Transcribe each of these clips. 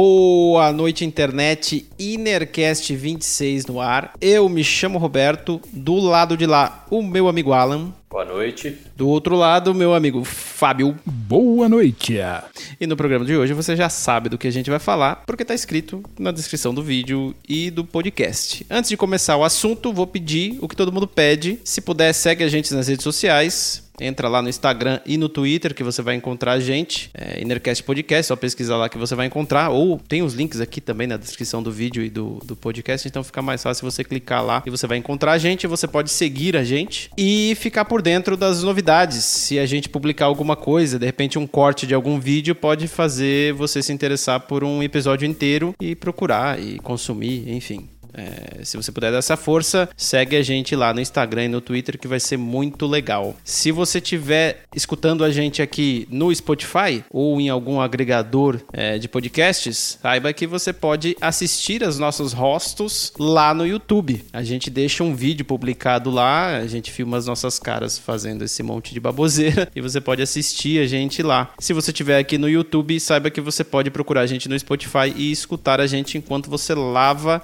Boa noite, internet. Inercast 26 no ar. Eu me chamo Roberto. Do lado de lá, o meu amigo Alan. Boa noite. Do outro lado, meu amigo Fábio. Boa noite. E no programa de hoje você já sabe do que a gente vai falar, porque está escrito na descrição do vídeo e do podcast. Antes de começar o assunto, vou pedir o que todo mundo pede. Se puder, segue a gente nas redes sociais. Entra lá no Instagram e no Twitter que você vai encontrar a gente. É, Innercast Podcast, só pesquisar lá que você vai encontrar. Ou tem os links aqui também na descrição do vídeo e do, do podcast, então fica mais fácil você clicar lá e você vai encontrar a gente. Você pode seguir a gente e ficar por dentro das novidades. Se a gente publicar alguma coisa, de repente um corte de algum vídeo pode fazer você se interessar por um episódio inteiro e procurar e consumir, enfim. É, se você puder dar essa força, segue a gente lá no Instagram e no Twitter que vai ser muito legal. Se você estiver escutando a gente aqui no Spotify ou em algum agregador é, de podcasts, saiba que você pode assistir os nossos rostos lá no YouTube. A gente deixa um vídeo publicado lá, a gente filma as nossas caras fazendo esse monte de baboseira e você pode assistir a gente lá. Se você estiver aqui no YouTube, saiba que você pode procurar a gente no Spotify e escutar a gente enquanto você lava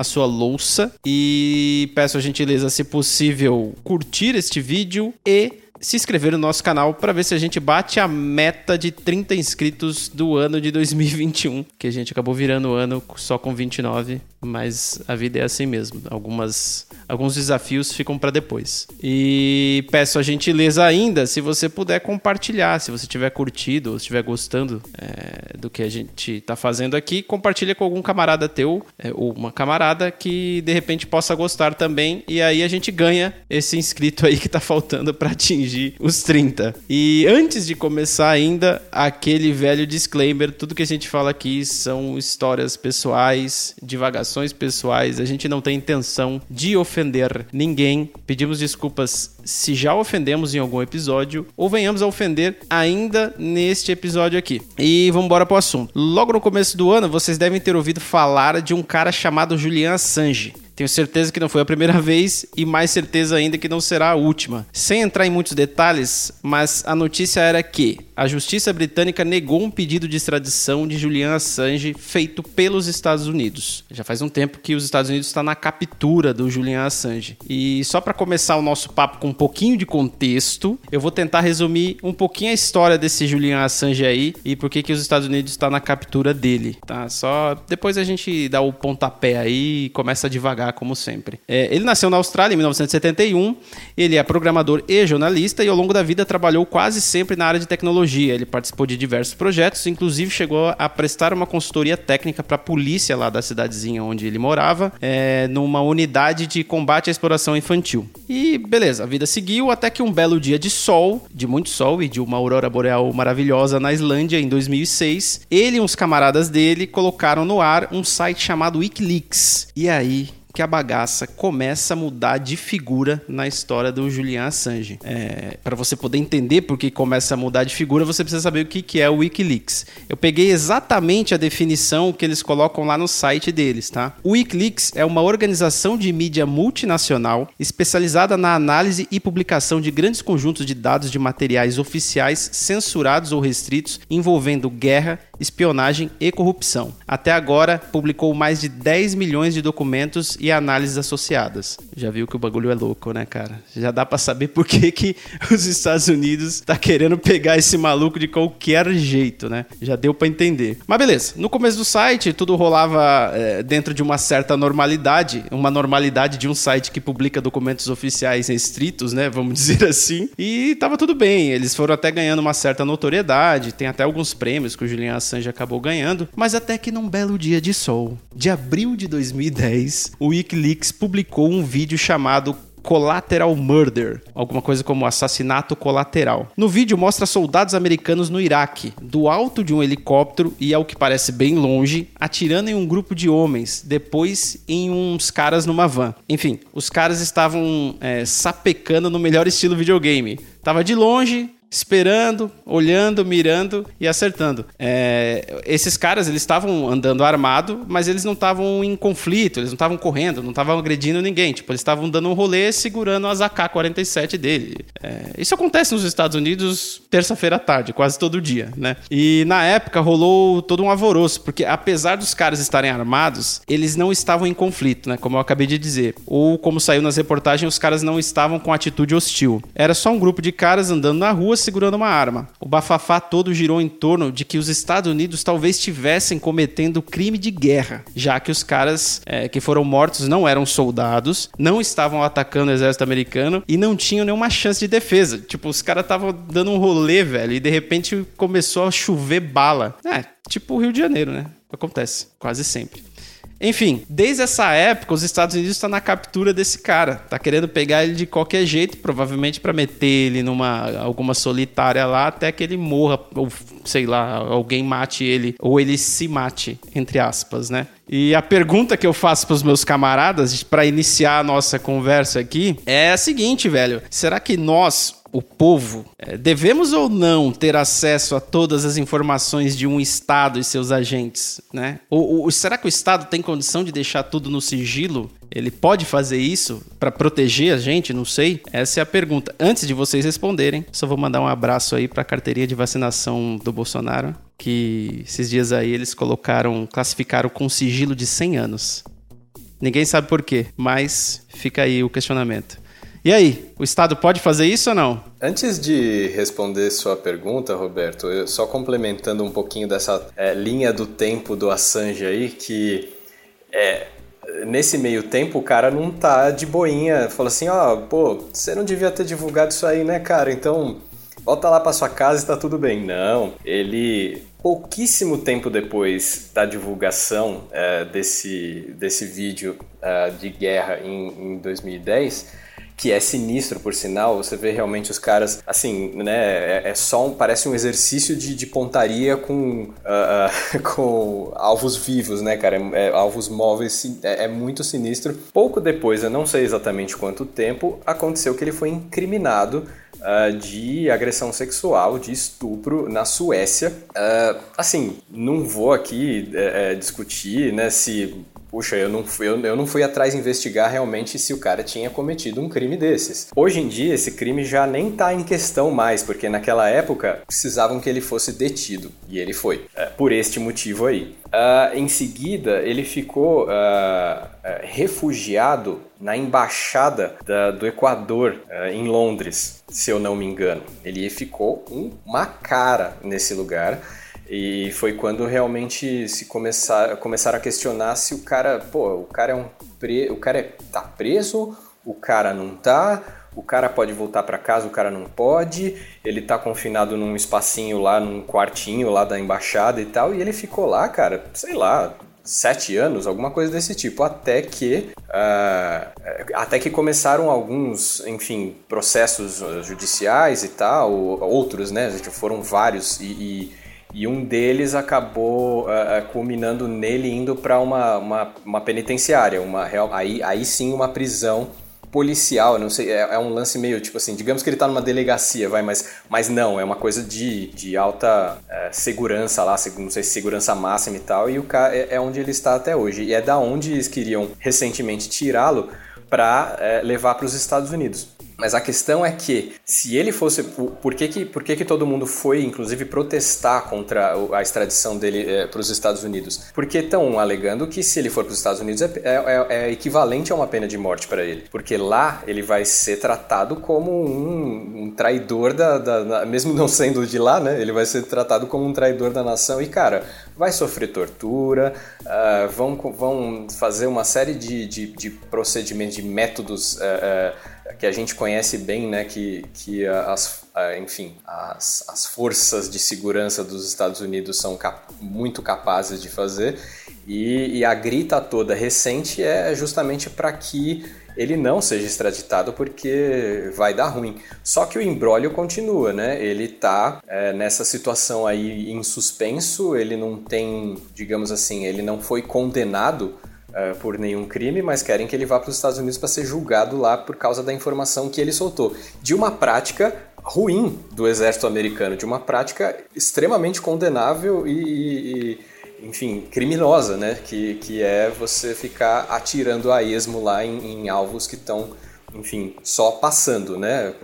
a sua louça. E peço a gentileza, se possível, curtir este vídeo e se inscrever no nosso canal para ver se a gente bate a meta de 30 inscritos do ano de 2021, que a gente acabou virando o ano só com 29, mas a vida é assim mesmo. Algumas, alguns desafios ficam para depois. E peço a gentileza ainda, se você puder compartilhar, se você tiver curtido ou estiver gostando é, do que a gente está fazendo aqui, compartilha com algum camarada teu é, ou uma camarada que de repente possa gostar também e aí a gente ganha esse inscrito aí que está faltando para atingir os 30. E antes de começar ainda, aquele velho disclaimer, tudo que a gente fala aqui são histórias pessoais, divagações pessoais, a gente não tem intenção de ofender ninguém. Pedimos desculpas se já ofendemos em algum episódio ou venhamos a ofender ainda neste episódio aqui. E vamos embora pro assunto. Logo no começo do ano, vocês devem ter ouvido falar de um cara chamado Julian Assange. Tenho certeza que não foi a primeira vez e mais certeza ainda que não será a última. Sem entrar em muitos detalhes, mas a notícia era que a justiça britânica negou um pedido de extradição de Julian Assange feito pelos Estados Unidos. Já faz um tempo que os Estados Unidos está na captura do Julian Assange. E só para começar o nosso papo com um pouquinho de contexto, eu vou tentar resumir um pouquinho a história desse Julian Assange aí e por que que os Estados Unidos está na captura dele, tá? Só depois a gente dá o pontapé aí e começa a como sempre. É, ele nasceu na Austrália em 1971. Ele é programador e jornalista e ao longo da vida trabalhou quase sempre na área de tecnologia tecnologia. Ele participou de diversos projetos, inclusive chegou a prestar uma consultoria técnica para a polícia lá da cidadezinha onde ele morava, é, numa unidade de combate à exploração infantil. E beleza, a vida seguiu até que um belo dia de sol, de muito sol e de uma aurora boreal maravilhosa na Islândia em 2006, ele e uns camaradas dele colocaram no ar um site chamado Wikileaks. E aí que a bagaça começa a mudar de figura na história do Julian Assange. É, para você poder entender por que começa a mudar de figura, você precisa saber o que, que é o Wikileaks. Eu peguei exatamente a definição que eles colocam lá no site deles, tá? O Wikileaks é uma organização de mídia multinacional especializada na análise e publicação de grandes conjuntos de dados de materiais oficiais censurados ou restritos envolvendo guerra, espionagem e corrupção. Até agora, publicou mais de 10 milhões de documentos e análises associadas. Já viu que o bagulho é louco, né, cara? Já dá para saber por que, que os Estados Unidos tá querendo pegar esse maluco de qualquer jeito, né? Já deu para entender. Mas beleza, no começo do site tudo rolava é, dentro de uma certa normalidade, uma normalidade de um site que publica documentos oficiais restritos, né? Vamos dizer assim. E tava tudo bem, eles foram até ganhando uma certa notoriedade, tem até alguns prêmios que o Julian Assange acabou ganhando, mas até que num belo dia de sol, de abril de 2010, o Wikileaks publicou um vídeo chamado Collateral Murder, alguma coisa como assassinato colateral. No vídeo mostra soldados americanos no Iraque, do alto de um helicóptero e ao que parece bem longe, atirando em um grupo de homens, depois em uns caras numa van. Enfim, os caras estavam é, sapecando no melhor estilo videogame. Tava de longe, esperando, olhando, mirando e acertando. É, esses caras, eles estavam andando armado, mas eles não estavam em conflito, eles não estavam correndo, não estavam agredindo ninguém. Tipo, eles estavam dando um rolê segurando as AK-47 dele. É, isso acontece nos Estados Unidos terça-feira à tarde, quase todo dia, né? E na época rolou todo um alvoroço, porque apesar dos caras estarem armados, eles não estavam em conflito, né? Como eu acabei de dizer. Ou como saiu nas reportagens, os caras não estavam com atitude hostil. Era só um grupo de caras andando na rua segurando uma arma. O bafafá todo girou em torno de que os Estados Unidos talvez estivessem cometendo crime de guerra, já que os caras é, que foram mortos não eram soldados, não estavam atacando o exército americano e não tinham nenhuma chance de defesa. Tipo, os caras estavam dando um rolê, velho, e de repente começou a chover bala. É, tipo o Rio de Janeiro, né? Acontece, quase sempre. Enfim, desde essa época, os Estados Unidos estão tá na captura desse cara. Tá querendo pegar ele de qualquer jeito, provavelmente para meter ele numa alguma solitária lá até que ele morra, ou sei lá, alguém mate ele, ou ele se mate, entre aspas, né? E a pergunta que eu faço para os meus camaradas para iniciar a nossa conversa aqui é a seguinte, velho: será que nós, o povo, é, devemos ou não ter acesso a todas as informações de um Estado e seus agentes, né? Ou, ou será que o Estado tem condição de deixar tudo no sigilo? Ele pode fazer isso para proteger a gente? Não sei. Essa é a pergunta. Antes de vocês responderem, só vou mandar um abraço aí para a carteirinha de vacinação do Bolsonaro, que esses dias aí eles colocaram, classificaram com sigilo de 100 anos. Ninguém sabe por quê, mas fica aí o questionamento. E aí, o Estado pode fazer isso ou não? Antes de responder sua pergunta, Roberto, eu só complementando um pouquinho dessa é, linha do tempo do Assange aí, que é, nesse meio tempo o cara não tá de boinha, falou assim, ó, oh, pô, você não devia ter divulgado isso aí, né, cara? Então, volta lá para sua casa e tá tudo bem. Não, ele pouquíssimo tempo depois da divulgação é, desse, desse vídeo é, de guerra em, em 2010 que é sinistro, por sinal. Você vê realmente os caras, assim, né? É, é só um, parece um exercício de, de pontaria com, uh, uh, com alvos vivos, né, cara? É, é, alvos móveis, é, é, muito sinistro. Pouco depois, eu não sei exatamente quanto tempo, aconteceu que ele foi incriminado Uh, de agressão sexual, de estupro na Suécia. Assim, não vou aqui uh, discutir né, se puxa, eu não, fui, eu, eu não fui atrás investigar realmente se o cara tinha cometido um crime desses. Hoje em dia, esse crime já nem está em questão mais, porque naquela época precisavam que ele fosse detido, e ele foi, é, por este motivo aí. Uh, em seguida, ele ficou uh, refugiado na embaixada da, do Equador em Londres, se eu não me engano. Ele ficou um, uma cara nesse lugar. E foi quando realmente se começar, começaram a questionar se o cara, pô, o cara é um pre, o cara é, tá preso, o cara não tá, o cara pode voltar para casa, o cara não pode, ele tá confinado num espacinho lá, num quartinho lá da embaixada e tal, e ele ficou lá, cara, sei lá, sete anos, alguma coisa desse tipo, até que uh, até que começaram alguns, enfim, processos judiciais e tal, outros, né, foram vários e, e e um deles acabou uh, culminando nele indo para uma, uma, uma, penitenciária, uma aí, aí sim uma prisão policial, não sei, é, é, um lance meio tipo assim, digamos que ele está numa delegacia, vai, mas, mas não, é uma coisa de, de alta uh, segurança lá, não sei se segurança máxima e tal, e o cara é, é, onde ele está até hoje. E é da onde eles queriam recentemente tirá-lo para levar para os Estados Unidos. Mas a questão é que, se ele fosse. Por que, que, por que, que todo mundo foi, inclusive, protestar contra a extradição dele é, para os Estados Unidos? Porque estão alegando que, se ele for para os Estados Unidos, é, é, é, equivalente a uma pena de morte para ele. Porque lá ele vai ser tratado como um, um traidor da, da, da, Mesmo não sendo de lá, né? Ele vai ser tratado como um traidor da nação. E, cara, vai sofrer tortura, uh, vão, vão fazer uma série de, de, de procedimentos, de métodos. Uh, uh, que a gente conhece bem, né, que, que as, enfim, as, as forças de segurança dos Estados Unidos são cap muito capazes de fazer e, e, a grita toda recente é justamente para que ele não seja extraditado porque vai dar ruim. Só que o embrólio continua, né? Ele está é, nessa situação aí em suspenso, ele não tem, digamos assim, ele não foi condenado uh, por nenhum crime, mas querem que ele vá para os Estados Unidos para ser julgado lá por causa da informação que ele soltou. De uma prática ruim do exército americano, de uma prática extremamente condenável e, e, enfim, criminosa, né? Que, que é você ficar atirando a esmo lá em, em alvos que estão enfim, só passando, né?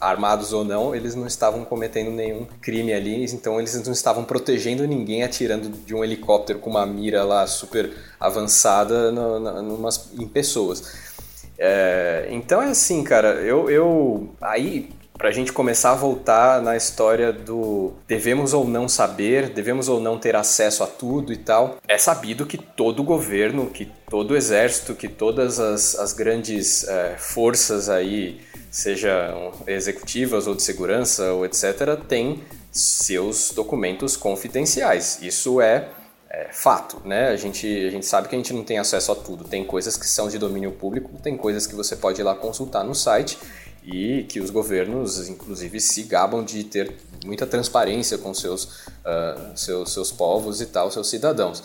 Armados ou não, eles não estavam cometendo nenhum crime ali, então eles não estavam protegendo ninguém atirando de um helicóptero com uma mira lá super avançada no, no, numas, em pessoas. É, então é assim, cara, eu, eu aí para a gente começar a voltar na história do devemos ou não saber, devemos ou não ter acesso a tudo e tal, é sabido que todo governo, que todo exército, que todas as, as grandes é, forças aí, sejam executivas ou de segurança ou etc., têm seus documentos confidenciais. Isso é é, fato, né? A gente, a gente sabe que a gente não tem acesso a tudo. Tem coisas que são de domínio público, tem coisas que você pode ir lá consultar no site e que os governos, inclusive, se gabam de ter muita transparência com seus, uh, seus, seus povos e tal, seus cidadãos.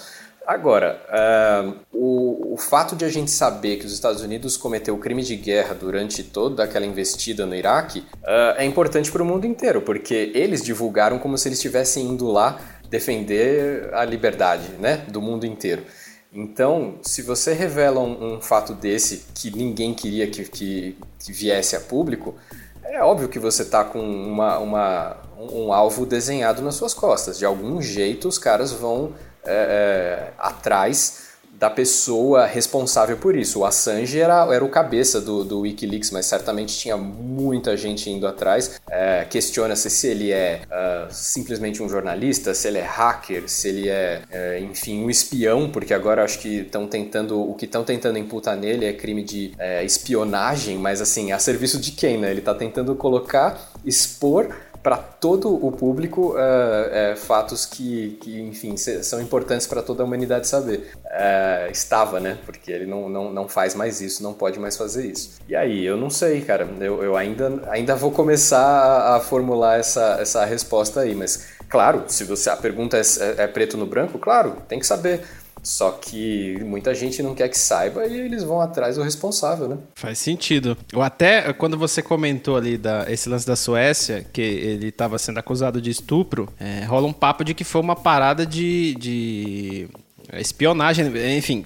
Agora, uh, o, o, fato de a gente saber que os Estados Unidos cometeu crime de guerra durante toda aquela investida no Iraque uh, é importante para o mundo inteiro, porque eles divulgaram como se eles estivessem indo lá defender a liberdade né, do mundo inteiro. Então, se você revela um, um fato desse que ninguém queria que, que, que, viesse a público, é óbvio que você está com uma, uma, um alvo desenhado nas suas costas. De algum jeito, os caras vão é, é, atrás da pessoa responsável por isso. O Assange era, era o cabeça do, do Wikileaks, mas certamente tinha muita gente indo atrás. É, Questiona-se se ele é uh, simplesmente um jornalista, se ele é hacker, se ele é, é enfim, um espião, porque agora acho que estão tentando, o que estão tentando imputar nele é crime de é, espionagem, mas assim, a serviço de quem, né? Ele está tentando colocar, expor para todo o público uh, fatos que, que, enfim, são importantes para toda a humanidade saber. Uh, estava, né? Porque ele não, não, não faz mais isso, não pode mais fazer isso. E aí, eu não sei, cara. Eu, eu ainda, ainda vou começar a, a formular essa, essa resposta aí, mas claro, se você a pergunta é, é, é preto no branco, claro, tem que saber. Só que muita gente não quer que saiba e eles vão atrás do responsável, né? Faz sentido. Ou até quando você comentou ali da, esse lance da Suécia, que ele estava sendo acusado de estupro, é, rola um papo de que foi uma parada de, de espionagem, enfim,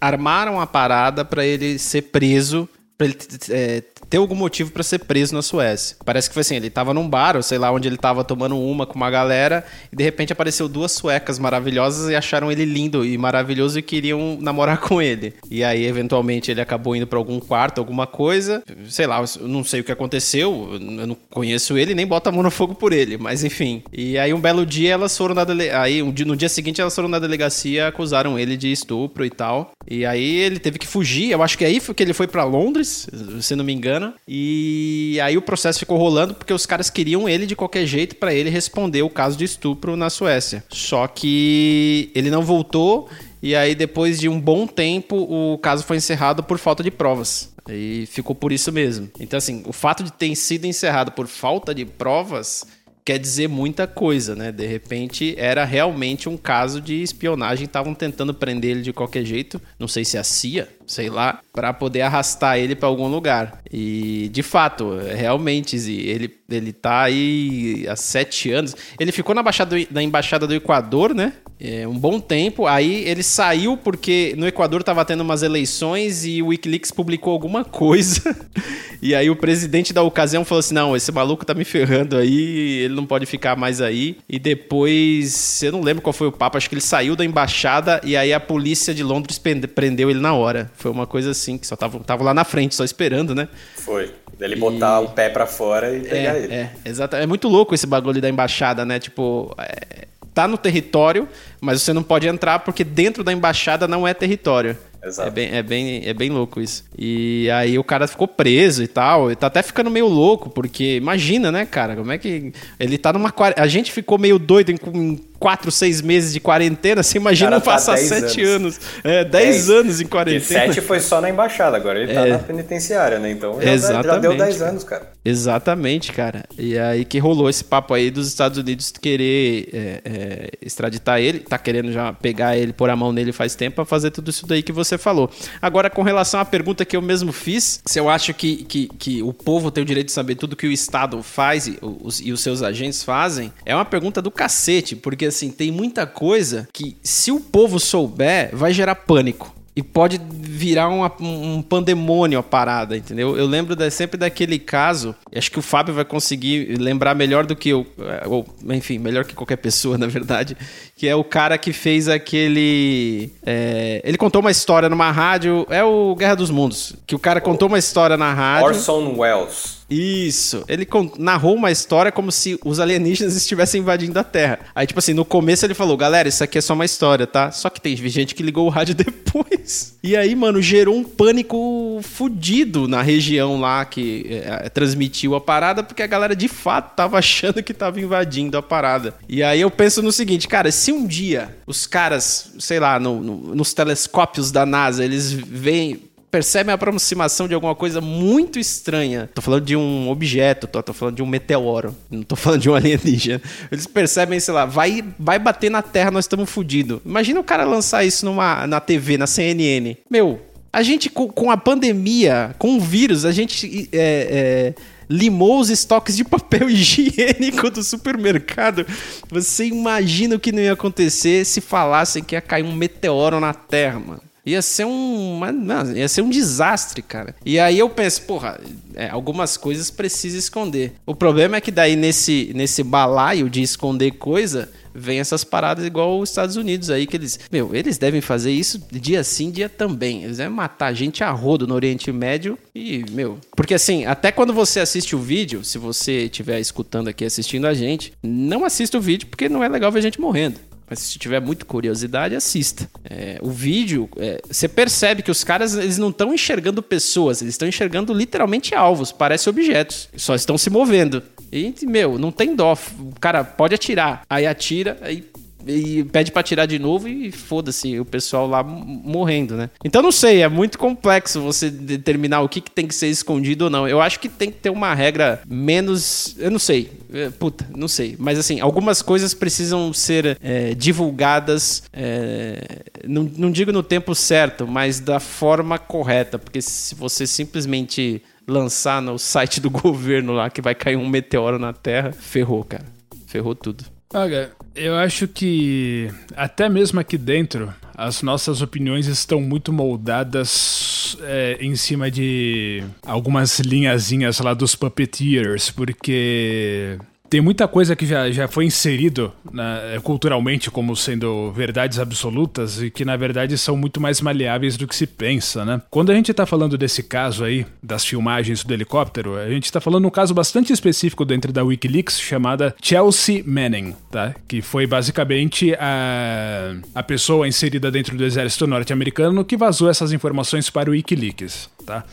armaram a parada para ele ser preso, para ele é, ter algum motivo para ser preso na Suécia. Parece que foi assim, ele tava num bar, ou sei lá, onde ele tava tomando uma com uma galera, e de repente apareceu duas suecas maravilhosas e acharam ele lindo e maravilhoso e queriam namorar com ele. E aí, eventualmente, ele acabou indo para algum quarto, alguma coisa, sei lá, não sei o que aconteceu, eu não conheço ele, nem bota a mão no fogo por ele, mas enfim. E aí, um belo dia, elas foram na dele... aí no dia seguinte, elas foram na delegacia, acusaram ele de estupro e tal. E aí, ele teve que fugir, eu acho que aí foi que ele foi para Londres, se não me engano, e aí o processo ficou rolando porque os caras queriam ele de qualquer jeito para ele responder o caso de estupro na Suécia. Só que ele não voltou e aí depois de um bom tempo o caso foi encerrado por falta de provas. E ficou por isso mesmo. Então assim, o fato de ter sido encerrado por falta de provas quer dizer muita coisa, né? De repente era realmente um caso de espionagem, estavam tentando prender ele de qualquer jeito, não sei se a CIA, sei lá, para poder arrastar ele para algum lugar. E de fato, realmente, ele ele tá aí há sete anos. Ele ficou na, na embaixada do Equador, né? É, um bom tempo. Aí ele saiu porque no Equador tava tendo umas eleições e o Wikileaks publicou alguma coisa. e aí o presidente da ocasião falou assim: não, esse maluco tá me ferrando aí, ele não pode ficar mais aí. E depois, eu não lembro qual foi o papo, acho que ele saiu da embaixada e aí a polícia de Londres prendeu ele na hora. Foi uma coisa assim, que só tava, tava lá na frente, só esperando, né? Foi. Ele botar e... o pé para fora e pegar é, ele. É, exato. É muito louco esse bagulho da embaixada, né? Tipo, é, tá no território, mas você não pode entrar porque dentro da embaixada não é território. Exato. É bem, é, bem, é bem louco isso. E aí o cara ficou preso e tal. E tá até ficando meio louco, porque imagina, né, cara? Como é que. Ele tá numa. A gente ficou meio doido em quatro, seis meses de quarentena, você imagina tá passar sete anos. anos. É, dez, dez anos em quarentena. E sete foi só na embaixada, agora ele tá é. na penitenciária, né? Então já, já deu dez anos, cara. Exatamente, cara. E aí que rolou esse papo aí dos Estados Unidos querer é, é, extraditar ele, tá querendo já pegar ele, pôr a mão nele faz tempo pra fazer tudo isso daí que você falou. Agora, com relação à pergunta que eu mesmo fiz, se eu acho que, que, que o povo tem o direito de saber tudo que o Estado faz e os, e os seus agentes fazem, é uma pergunta do cacete, porque assim, tem muita coisa que se o povo souber, vai gerar pânico. E pode virar uma, um pandemônio a parada, entendeu? Eu lembro sempre daquele caso, acho que o Fábio vai conseguir lembrar melhor do que eu, é, ou enfim, melhor que qualquer pessoa, na verdade, que é o cara que fez aquele. É, ele contou uma história numa rádio, é o Guerra dos Mundos, que o cara contou uma história na rádio. Orson Welles. Isso. Ele narrou uma história como se os alienígenas estivessem invadindo a Terra. Aí, tipo assim, no começo ele falou: galera, isso aqui é só uma história, tá? Só que tem gente que ligou o rádio depois. E aí, mano, gerou um pânico fudido na região lá que é, transmitiu a parada, porque a galera de fato tava achando que tava invadindo a parada. E aí eu penso no seguinte, cara, se um dia os caras, sei lá, no, no, nos telescópios da NASA, eles veem percebem a aproximação de alguma coisa muito estranha. Tô falando de um objeto, tô, tô falando de um meteoro, não tô falando de um alienígena. Eles percebem, sei lá, vai, vai bater na Terra, nós estamos fodidos. Imagina o cara lançar isso numa, na TV, na CNN. Meu, a gente, com, com a pandemia, com o vírus, a gente é, é, limou os estoques de papel higiênico do supermercado. Você imagina o que não ia acontecer se falassem que ia cair um meteoro na Terra, mano. Ia ser um. Não, ia ser um desastre, cara. E aí eu penso, porra, é, algumas coisas precisa esconder. O problema é que daí nesse, nesse balaio de esconder coisa, vem essas paradas igual os Estados Unidos aí, que eles. Meu, eles devem fazer isso dia sim, dia também. Eles devem matar gente a rodo no Oriente Médio e, meu. Porque assim, até quando você assiste o vídeo, se você estiver escutando aqui assistindo a gente, não assista o vídeo porque não é legal ver gente morrendo. Mas se tiver muita curiosidade, assista. É, o vídeo, é, você percebe que os caras eles não estão enxergando pessoas, eles estão enxergando literalmente alvos, parece objetos. Só estão se movendo. E, meu, não tem dó. O cara pode atirar. Aí atira, aí e pede para tirar de novo e foda-se o pessoal lá morrendo, né? Então não sei, é muito complexo você determinar o que, que tem que ser escondido ou não. Eu acho que tem que ter uma regra menos. Eu não sei. É, puta, não sei. Mas assim, algumas coisas precisam ser é, divulgadas, é, não, não digo no tempo certo, mas da forma correta. Porque se você simplesmente lançar no site do governo lá que vai cair um meteoro na Terra, ferrou, cara. Ferrou tudo. Olha, eu acho que até mesmo aqui dentro as nossas opiniões estão muito moldadas é, em cima de algumas linhazinhas lá dos puppeteers, porque tem muita coisa que já, já foi inserido né, culturalmente como sendo verdades absolutas e que na verdade são muito mais maleáveis do que se pensa, né? Quando a gente tá falando desse caso aí, das filmagens do helicóptero, a gente tá falando um caso bastante específico dentro da Wikileaks chamada Chelsea Manning, tá? Que foi basicamente a, a pessoa inserida dentro do exército norte-americano que vazou essas informações para o Wikileaks, tá?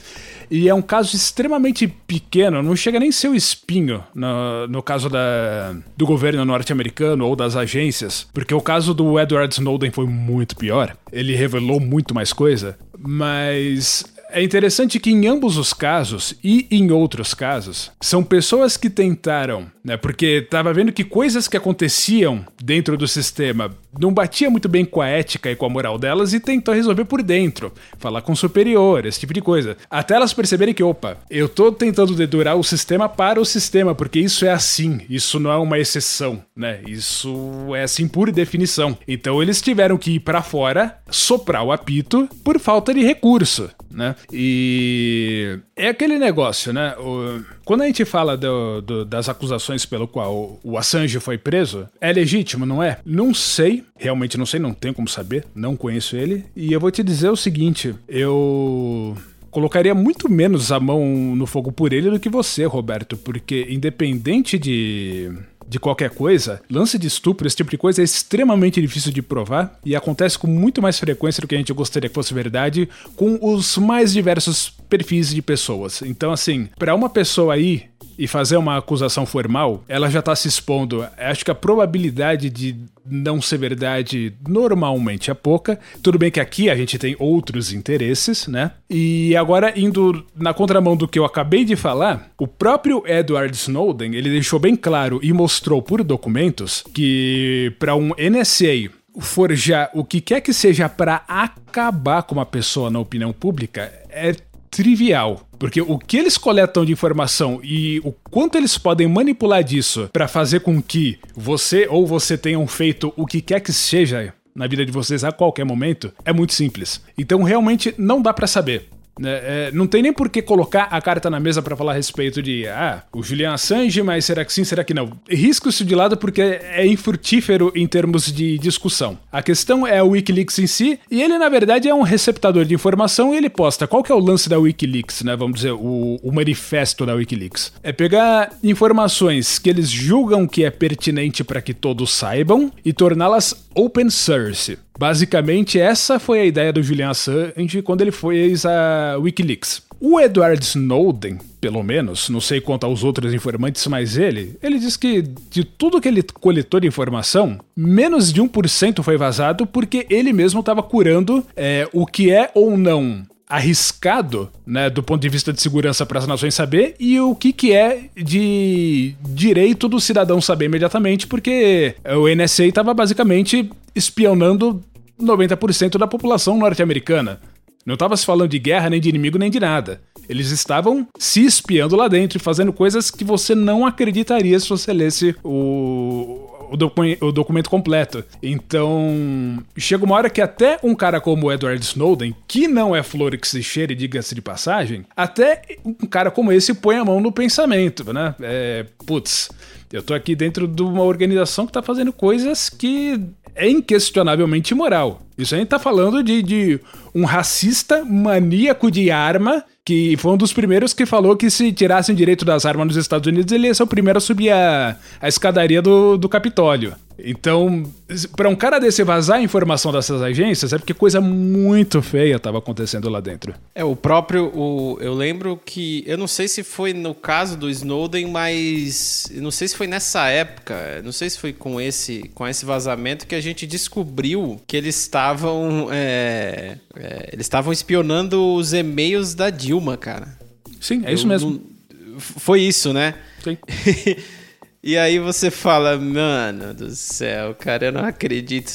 E é um caso extremamente pequeno, não chega nem o espinho no, no caso da, do governo norte-americano ou das agências, porque o caso do Edward Snowden foi muito pior. Ele revelou muito mais coisa, mas é interessante que em ambos os casos e em outros casos, são pessoas que tentaram, né? Porque tava vendo que coisas que aconteciam dentro do sistema não batia muito bem com a ética e com a moral delas e tentou resolver por dentro, falar com superior, esse tipo de coisa. Até elas perceberem que, opa, eu tô tentando dedurar o sistema para o sistema, porque isso é assim, isso não é uma exceção, né? Isso é assim por definição. Então eles tiveram que ir para fora, soprar o apito por falta de recurso, né? E é aquele negócio, né? O... Quando a gente fala do, do, das acusações pelo qual o Assange foi preso, é legítimo, não é? Não sei, realmente não sei, não tenho como saber, não conheço ele. E eu vou te dizer o seguinte: eu colocaria muito menos a mão no fogo por ele do que você, Roberto, porque independente de de qualquer coisa, lance de estupro, esse tipo de coisa é extremamente difícil de provar e acontece com muito mais frequência do que a gente gostaria que fosse verdade com os mais diversos perfis de pessoas. Então, assim, para uma pessoa aí e fazer uma acusação formal, ela já tá se expondo. Acho que a probabilidade de não ser verdade normalmente é pouca. Tudo bem que aqui a gente tem outros interesses, né? E agora, indo na contramão do que eu acabei de falar, o próprio Edward Snowden, ele deixou bem claro e mostrou por documentos que para um NSA forjar o que quer que seja para acabar com uma pessoa na opinião pública é trivial. Porque o que eles coletam de informação e o quanto eles podem manipular disso para fazer com que você ou você tenham feito o que quer que seja na vida de vocês a qualquer momento é muito simples. Então realmente não dá para saber. Né? É, não tem nem por que colocar a carta na mesa para falar a respeito de ah, o Julian Assange, mas será que sim, será que não? Risco isso de lado porque é infrutífero em termos de discussão. A questão é o Wikileaks em si, e ele na verdade é um receptador de informação e ele posta. Qual que é o lance da Wikileaks, né? Vamos dizer, o, o manifesto da Wikileaks. É pegar informações que eles julgam que é pertinente para que todos saibam e torná-las open source. Basicamente, essa foi a ideia do Julian Assange quando ele fez a Wikileaks. O Edward Snowden, pelo menos, não sei quanto aos outros informantes, mas ele, ele diz que de tudo que ele coletou de informação, menos de 1% foi vazado porque ele mesmo estava curando é, o que é ou não arriscado, né, do ponto de vista de segurança para as nações saber e o que, que é de direito do cidadão saber imediatamente, porque o NSA estava basicamente espionando 90% da população norte-americana. Não estava se falando de guerra, nem de inimigo, nem de nada. Eles estavam se espiando lá dentro e fazendo coisas que você não acreditaria se você lesse o, o, docu o, documento completo. Então, chega uma hora que até um cara como Edward Snowden, que não é flor que se cheire, diga-se de passagem, até um cara como esse põe a mão no pensamento, né? É, putz, eu tô aqui dentro de uma organização que tá fazendo coisas que é inquestionavelmente imoral. Isso a gente tá falando de, de um racista maníaco de arma que foi um dos primeiros que falou que se tirassem direito das armas nos Estados Unidos, ele ia ser o primeiro a subir a, a escadaria do, do Capitólio. Então, para um cara desse vazar a informação dessas agências, é porque coisa muito feia estava acontecendo lá dentro. É, o próprio. O, eu lembro que. Eu não sei se foi no caso do Snowden, mas. Não sei se foi nessa época. Não sei se foi com esse, com esse vazamento que a gente descobriu que eles estavam. É, é, eles estavam espionando os e-mails da Dilma, cara. Sim, é isso eu, mesmo. Não, foi isso, né? Sim. E aí você fala, mano do céu, cara, eu não acredito.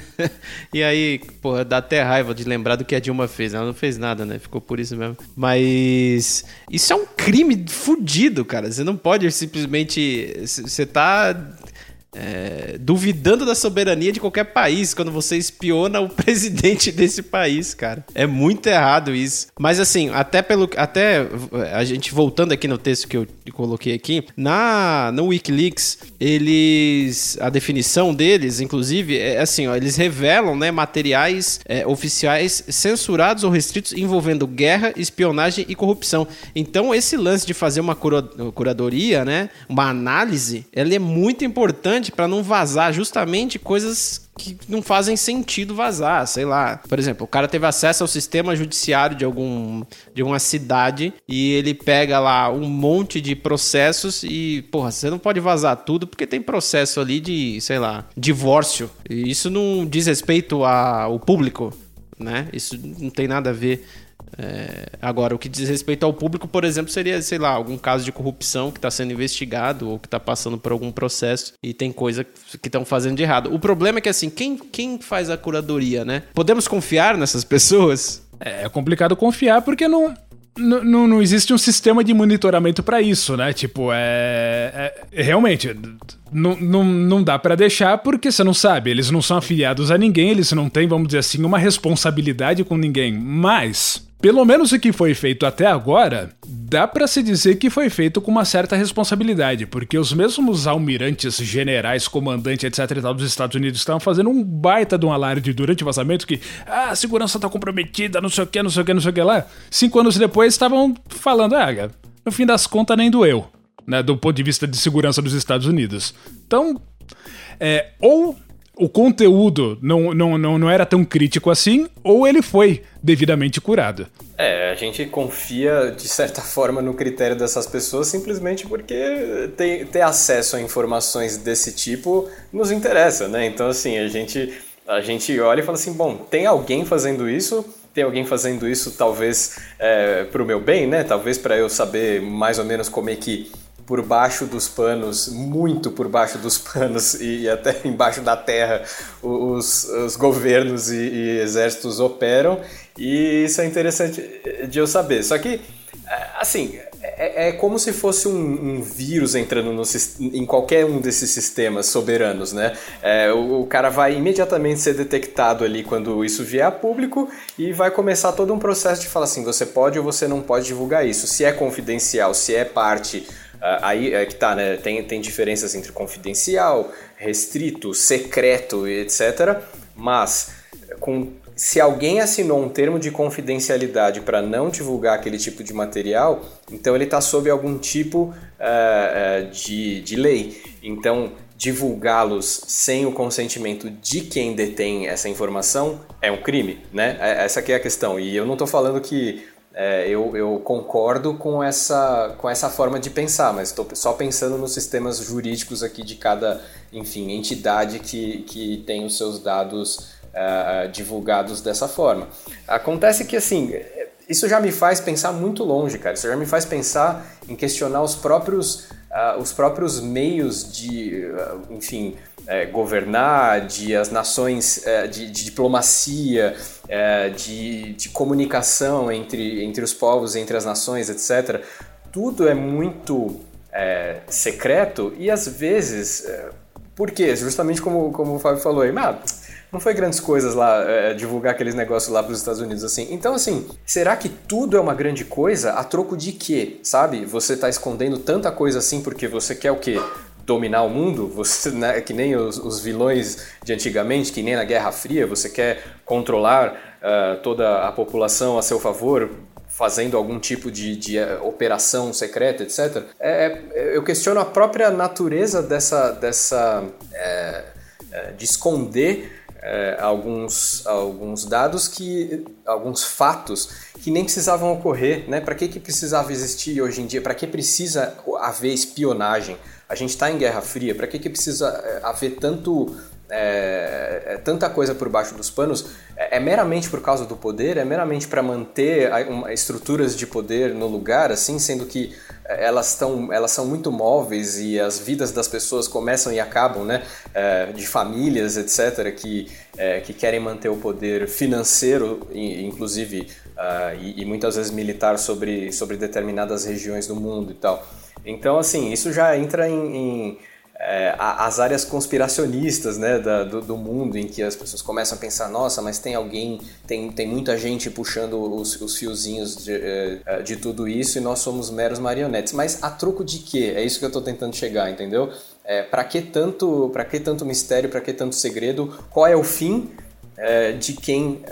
e aí, porra, dá até raiva de lembrar do que a Dilma fez. Ela não fez nada, né? Ficou por isso mesmo. Mas isso é um crime fudido, cara. Você não pode simplesmente. Você tá é, duvidando da soberania de qualquer país quando você espiona o presidente desse país, cara. É muito errado isso. Mas assim, até pelo até a gente voltando aqui no texto que eu coloquei aqui, na no WikiLeaks, eles a definição deles, inclusive, é assim, ó, eles revelam, né, materiais é, oficiais censurados ou restritos envolvendo guerra, espionagem e corrupção. Então, esse lance de fazer uma cura, curadoria, né, uma análise, ela é muito importante importante para não vazar justamente coisas que não fazem sentido vazar, sei lá. Por exemplo, o cara teve acesso ao sistema judiciário de algum de uma cidade e ele pega lá um monte de processos e, porra, você não pode vazar tudo porque tem processo ali de, sei lá, divórcio. E isso não diz respeito ao público, né? Isso não tem nada a ver é, agora, o que diz respeito ao público, por exemplo, seria, sei lá, algum caso de corrupção que está sendo investigado ou que está passando por algum processo e tem coisa que estão fazendo de errado. O problema é que, assim, quem, quem faz a curadoria, né? Podemos confiar nessas pessoas? É, é complicado confiar porque não, não, não existe um sistema de monitoramento para isso, né? Tipo, é. é realmente, não, não, não dá para deixar porque você não sabe, eles não são afiliados a ninguém, eles não têm, vamos dizer assim, uma responsabilidade com ninguém. Mas pelo menos o que foi feito até agora, dá para se dizer que foi feito com uma certa responsabilidade, porque os mesmos almirantes, generais, comandantes, etc e tal dos Estados Unidos estavam fazendo um baita de um alarde durante o vazamento que ah, a segurança tá comprometida, não sei o que, não sei o que, não sei o que lá. Cinco anos depois estavam falando, ah, no fim das contas nem doeu, né, do ponto de vista de segurança dos Estados Unidos. Então, é, ou o conteúdo não, não, não, não era tão crítico assim, ou ele foi devidamente curado. É, a gente confia de certa forma no critério dessas pessoas simplesmente porque ter, ter acesso a informações desse tipo nos interessa, né? Então, assim, a gente, a gente olha e fala assim: bom, tem alguém fazendo isso? Tem alguém fazendo isso, talvez é, para o meu bem, né? Talvez para eu saber mais ou menos como é que por baixo dos panos, muito por baixo dos panos e, até embaixo da terra, os, os governos e, e, exércitos operam, e isso é interessante de eu saber. Só que, é, assim, é, é como se fosse um, um vírus entrando no, em qualquer um desses sistemas soberanos, né? É, o, o, cara vai imediatamente ser detectado ali quando isso vier a público e vai começar todo um processo de falar assim: você pode ou você não pode divulgar isso. Se é confidencial, se é parte aí é que tá, né? Tem, tem diferenças entre confidencial, restrito, secreto etc. Mas com, se alguém assinou um termo de confidencialidade para não divulgar aquele tipo de material, então ele está sob algum tipo uh, de, de lei. Então, divulgá-los sem o consentimento de quem detém essa informação é um crime, né? É, essa é a questão. E eu não estou falando que é, eu, eu, concordo com essa, com essa forma de pensar, mas estou só pensando nos sistemas jurídicos aqui de cada, enfim, entidade que, que tem os seus dados uh, divulgados dessa forma. Acontece que, assim, isso já me faz pensar muito longe, cara. Isso já me faz pensar em questionar os próprios, uh, os próprios meios de, uh, enfim, é, governar, de as nações, é, de, de, diplomacia, é, de, de, comunicação entre, entre os povos, entre as nações, etc. Tudo é muito é, secreto e às vezes. É, por quê? Justamente como, como o Fábio falou aí, mas não foi grandes coisas lá é, divulgar aqueles negócios lá para os Estados Unidos assim. Então, assim, será que tudo é uma grande coisa a troco de quê? Sabe? Você está escondendo tanta coisa assim porque você quer o quê? Dominar o mundo, você, né, que nem os, os, vilões de antigamente, que nem na Guerra Fria, você quer controlar uh, toda a população a seu favor, fazendo algum tipo de, de uh, operação secreta, etc. É, é, eu questiono a própria natureza dessa, dessa é de esconder é, alguns, alguns dados que alguns fatos que nem precisavam ocorrer, né? Para que que precisava existir hoje em dia? Para que precisa haver espionagem? A gente está em Guerra Fria, para que, que precisa é, haver tanto é, é, tanta coisa por baixo dos panos é, é meramente por causa do poder, é meramente para manter a, uma, estruturas de poder no lugar, assim, sendo que é, elas, estão, elas são muito móveis e as vidas das pessoas começam e acabam, né? É, de famílias, etc., que, que querem manter o poder financeiro, inclusive, uh, e, e muitas vezes militar, sobre, sobre determinadas regiões do mundo e tal. Então, assim, isso já entra em, em é, as áreas conspiracionistas né, da, do, do, mundo, em que as pessoas começam a pensar: nossa, mas tem alguém, tem, tem muita gente puxando os, os fiozinhos de, é, de tudo isso e nós somos meros marionetes. Mas a troco de quê? É isso que eu estou tentando chegar, entendeu? É, para que tanto para que tanto mistério para que tanto segredo qual é o fim é, de quem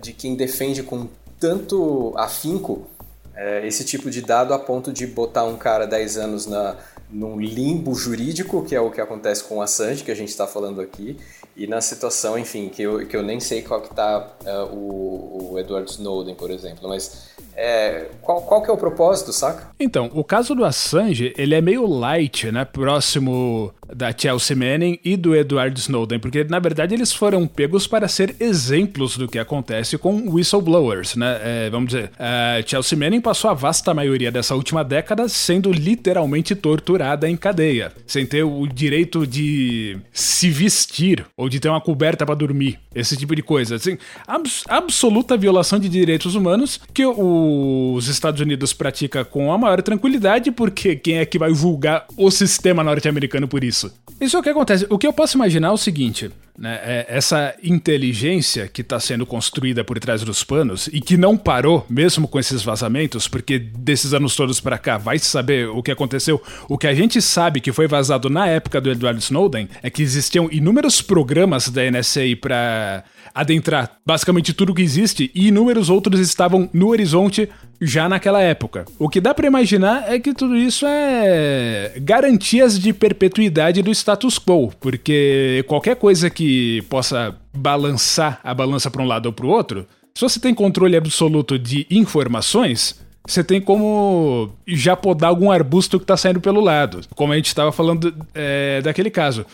de quem defende com tanto afinco é, esse tipo de dado a ponto de botar um cara 10 anos na, num limbo jurídico, que é o que acontece com o Assange, que a gente está falando aqui, e na situação, enfim, que eu, que eu nem sei qual que está é, o, o Edward Snowden, por exemplo, mas é, qual, qual que é o propósito, saca? Então, o caso do Assange, ele é meio light, né? Próximo da Chelsea Manning e do Edward Snowden, porque na verdade eles foram pegos para ser exemplos do que acontece com whistleblowers, né? É, vamos dizer, a Chelsea Manning passou a vasta maioria dessa última década sendo literalmente torturada em cadeia, sem ter o direito de se vestir ou de ter uma coberta para dormir, esse tipo de coisa. Assim, abs absoluta violação de direitos humanos que os Estados Unidos pratica com a maior tranquilidade, porque quem é que vai julgar o sistema norte-americano por isso? Isso é o que acontece. O que eu posso imaginar é o seguinte: né, é essa inteligência que está sendo construída por trás dos panos e que não parou, mesmo com esses vazamentos, porque desses anos todos para cá vai saber o que aconteceu. O que a gente sabe que foi vazado na época do Edward Snowden é que existiam inúmeros programas da NSA para adentrar basicamente tudo que existe e inúmeros outros estavam no horizonte já naquela época. O que dá para imaginar é que tudo isso é garantias de perpetuidade do status quo, porque qualquer coisa que possa balançar a balança para um lado ou para o outro, se você tem controle absoluto de informações, você tem como já podar algum arbusto que está saindo pelo lado. Como a gente estava falando é, daquele caso.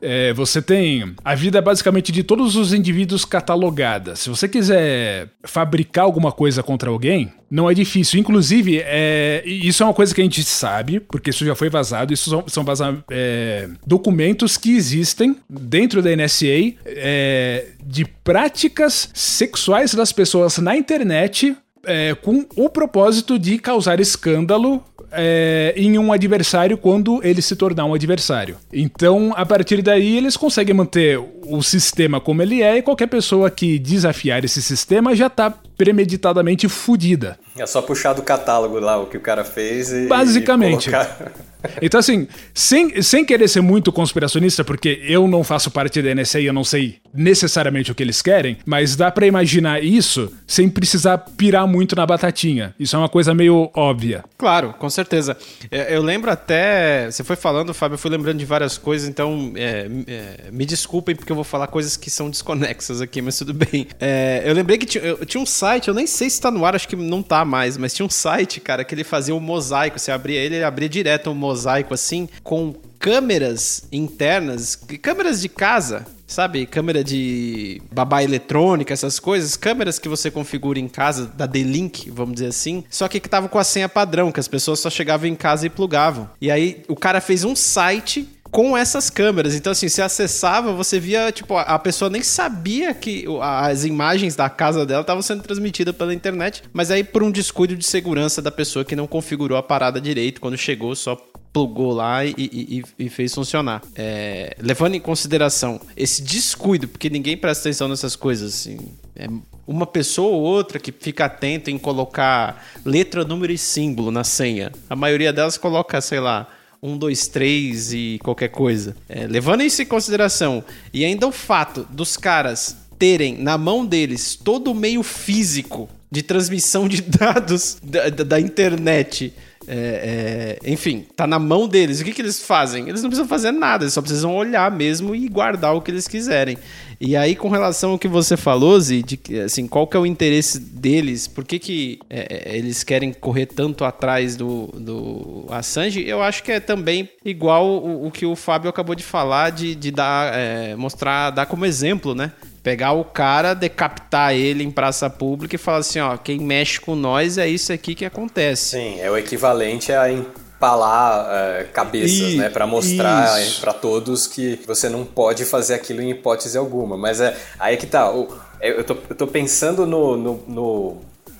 É, você tem a vida basicamente de todos os indivíduos catalogada. Se você quiser fabricar alguma coisa contra alguém, não é difícil. Inclusive, é, isso é uma coisa que a gente sabe, porque isso já foi vazado. Isso são, são vazam, é, documentos que existem dentro da NSA é, de práticas sexuais das pessoas na internet é, com o propósito de causar escândalo é, em um adversário quando ele se tornar um adversário. Então, a partir daí, eles conseguem manter o sistema como ele é e qualquer pessoa que desafiar esse sistema já está premeditadamente fodida. É só puxar do catálogo lá o que o cara fez e. Basicamente. E colocar... Então, assim, sem, sem querer ser muito conspiracionista, porque eu não faço parte da NSA e eu não sei necessariamente o que eles querem, mas dá para imaginar isso sem precisar pirar muito na batatinha. Isso é uma coisa meio óbvia. Claro, com certeza. É, eu lembro até. Você foi falando, Fábio, eu fui lembrando de várias coisas, então é, é, me desculpem porque eu vou falar coisas que são desconexas aqui, mas tudo bem. É, eu lembrei que tinha, eu, tinha um site, eu nem sei se tá no ar, acho que não tá mais, mas tinha um site, cara, que ele fazia um mosaico. Você abria ele, ele abria direto um mosaico assim, com câmeras internas, câmeras de casa, sabe? Câmera de babá eletrônica, essas coisas, câmeras que você configura em casa, da D-Link, vamos dizer assim, só que que tava com a senha padrão, que as pessoas só chegavam em casa e plugavam. E aí o cara fez um site com essas câmeras. Então, assim, você acessava, você via, tipo, a pessoa nem sabia que as imagens da casa dela estavam sendo transmitidas pela internet, mas aí por um descuido de segurança da pessoa que não configurou a parada direito, quando chegou, só plugou lá e, e, e fez funcionar. É, levando em consideração esse descuido, porque ninguém presta atenção nessas coisas, assim, é uma pessoa ou outra que fica atento em colocar letra, número e símbolo na senha. A maioria delas coloca, sei lá, um, dois, três e qualquer coisa. É, levando isso em consideração, e ainda o fato dos caras terem na mão deles todo o meio físico de transmissão de dados da, da, da internet. É, é, enfim, tá na mão deles. O que, que eles fazem? Eles não precisam fazer nada, eles só precisam olhar mesmo e guardar o que eles quiserem. E aí, com relação ao que você falou, Zi, de assim, qual que é o interesse deles? Por que, que é, é, eles querem correr tanto atrás do, do Assange? Eu acho que é também igual o, o que o Fábio acabou de falar, de, de dar, é, mostrar, dar como exemplo, né? Pegar o cara, decapitar ele em praça pública e falar assim, ó, quem mexe com nós é isso aqui que acontece. Sim, é o equivalente a empalar uh, cabeças, né, para mostrar para todos que você não pode fazer aquilo em hipótese alguma. Mas é aí é que tá. eu, tô, eu tô pensando no, no, no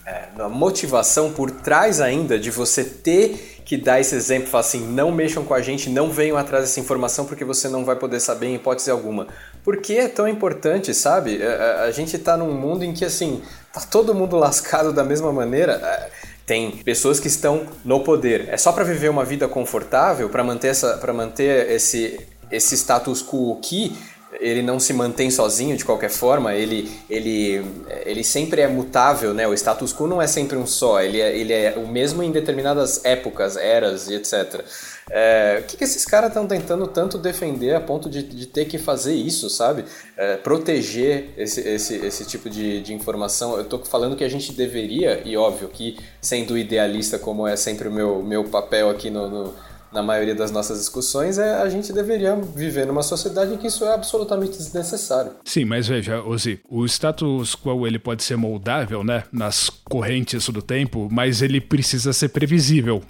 é, na motivação por trás ainda de você ter que dar esse exemplo, falar assim, não mexam com a gente, não venham atrás dessa informação porque você não vai poder saber em hipótese alguma. Por que é tão importante, sabe? A, a gente está num mundo em que assim, tá todo mundo lascado da mesma maneira. É, tem pessoas que estão no poder. É só para viver uma vida confortável, para manter essa, manter esse esse status quo que ele não se mantém sozinho de qualquer forma, ele, ele, ele sempre é mutável, né? O status quo não é sempre um só, ele é, ele é o mesmo em determinadas épocas, eras e etc. É, o que, que esses caras estão tentando tanto defender a ponto de, de ter que fazer isso, sabe? É, proteger esse, esse, esse tipo de, de informação. Eu estou falando que a gente deveria, e óbvio que sendo idealista, como é sempre o meu, meu papel aqui no, no na maioria das nossas discussões, é a gente deveria viver numa sociedade em que isso é absolutamente desnecessário. Sim, mas veja, Ozzy, o status quo ele pode ser moldável, né, nas correntes do tempo, mas ele precisa ser previsível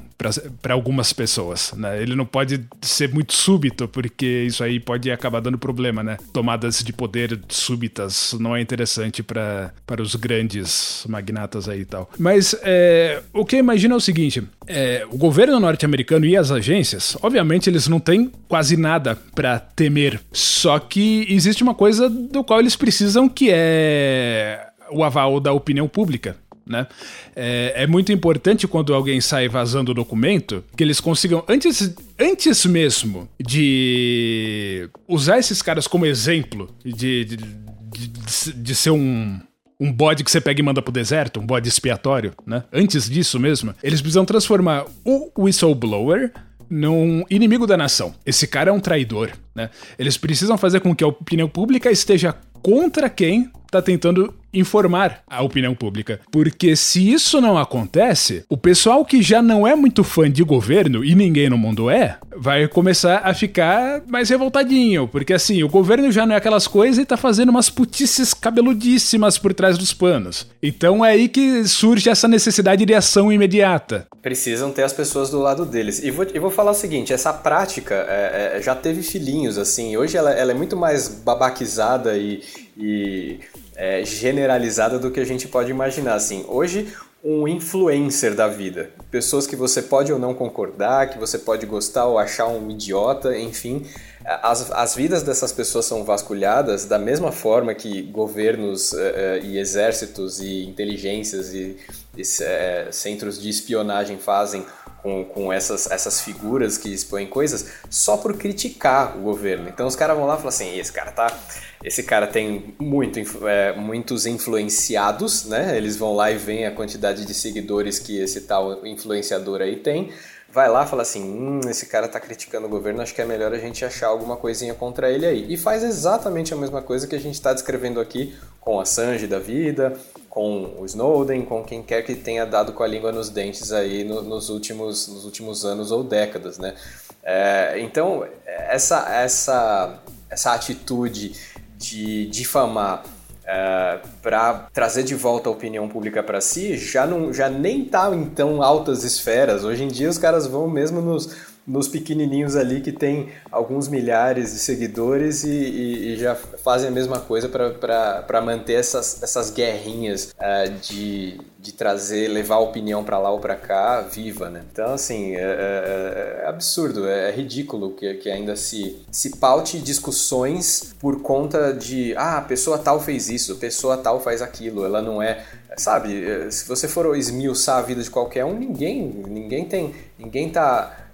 para algumas pessoas, né? Ele não pode ser muito súbito, porque isso aí pode acabar dando problema, né? Tomadas de poder súbitas não é interessante para os grandes magnatas aí e tal. Mas é, o que eu imagino é o seguinte: é, o governo norte-americano e as agências, obviamente, eles não têm quase nada para temer. Só que existe uma coisa do qual eles precisam que é o aval da opinião pública. Né? É, é, muito importante quando alguém sai vazando o documento que eles consigam, antes, antes mesmo de usar esses caras como exemplo de, de, de, de ser um, um bode que você pega e manda pro deserto, um bode expiatório, né? Antes disso mesmo, eles precisam transformar o whistleblower num inimigo da nação. Esse cara é um traidor, né? Eles precisam fazer com que a opinião pública esteja contra quem está tentando informar a opinião pública. Porque se isso não acontece, o pessoal que já não é muito fã de governo, e ninguém no mundo é, vai começar a ficar mais revoltadinho. Porque assim, o governo já não é aquelas coisas e tá fazendo umas putices cabeludíssimas por trás dos panos. Então é aí que surge essa necessidade de ação imediata. Precisam ter as pessoas do lado deles. E vou, e vou falar o seguinte: essa prática é, é, já teve filhinhos, assim. Hoje ela, ela é muito mais babaquizada e, e é, generalizada do que a gente pode imaginar. Assim, hoje um influencer da vida, pessoas que você pode ou não concordar, que você pode gostar ou achar um idiota, enfim, as, as vidas dessas pessoas são vasculhadas da mesma forma que governos uh, e exércitos e inteligências e, e uh, centros de espionagem fazem com, com essas, essas figuras que expõem coisas só por criticar o governo. Então os caras vão lá e falam assim: esse cara tá. Esse cara tem muito, é, muitos influenciados, né? Eles vão lá e veem a quantidade de seguidores que esse tal influenciador aí tem. Vai lá fala assim: hum, esse cara tá criticando o governo, acho que é melhor a gente achar alguma coisinha contra ele aí. E faz exatamente a mesma coisa que a gente está descrevendo aqui com a Sanji da vida, com o Snowden, com quem quer que tenha dado com a língua nos dentes aí no, nos, últimos, nos últimos anos ou décadas, né? É, então, essa, essa, essa atitude de difamar é, para trazer de volta a opinião pública para si já, não, já nem tá em tão altas esferas. Hoje em dia os caras vão mesmo nos nos pequenininhos ali que tem alguns milhares de seguidores e, e, e já fazem a mesma coisa para manter essas, essas guerrinhas uh, de, de trazer, levar a opinião para lá ou para cá viva, né? Então, assim, é, é, é absurdo, é, é, ridículo que, que ainda se, se paute discussões por conta de, ah, pessoa tal fez isso, pessoa tal faz aquilo, ela não é sabe, eh, se você for esmiuçar a vida de qualquer um, ninguém, ninguém tem, ninguém tá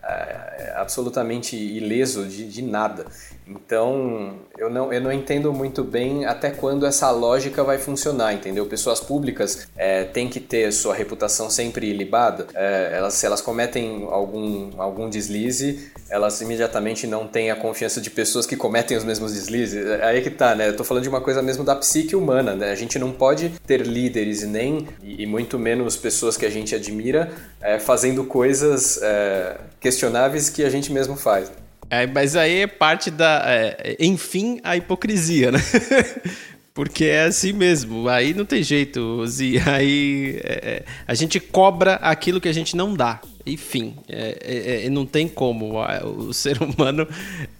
absolutamente ileso de, de nada. Então, eu não, eu não entendo muito bem até quando essa lógica vai funcionar, entendeu? Pessoas públicas é, têm que ter sua reputação sempre ilibada. É, elas, se elas cometem algum, algum deslize, elas imediatamente não têm a confiança de pessoas que cometem os mesmos deslizes. É aí que tá, né? Eu tô falando de uma coisa mesmo da psique humana, né? A gente não pode ter líderes nem, e muito menos pessoas que a gente admira, é, fazendo coisas é, questionáveis que a gente mesmo faz. É, mas aí é parte da. É, enfim, a hipocrisia, né? Porque é assim mesmo. Aí não tem jeito, Zi. Aí é, é, a gente cobra aquilo que a gente não dá. Enfim, é, é, é não tem como. O ser humano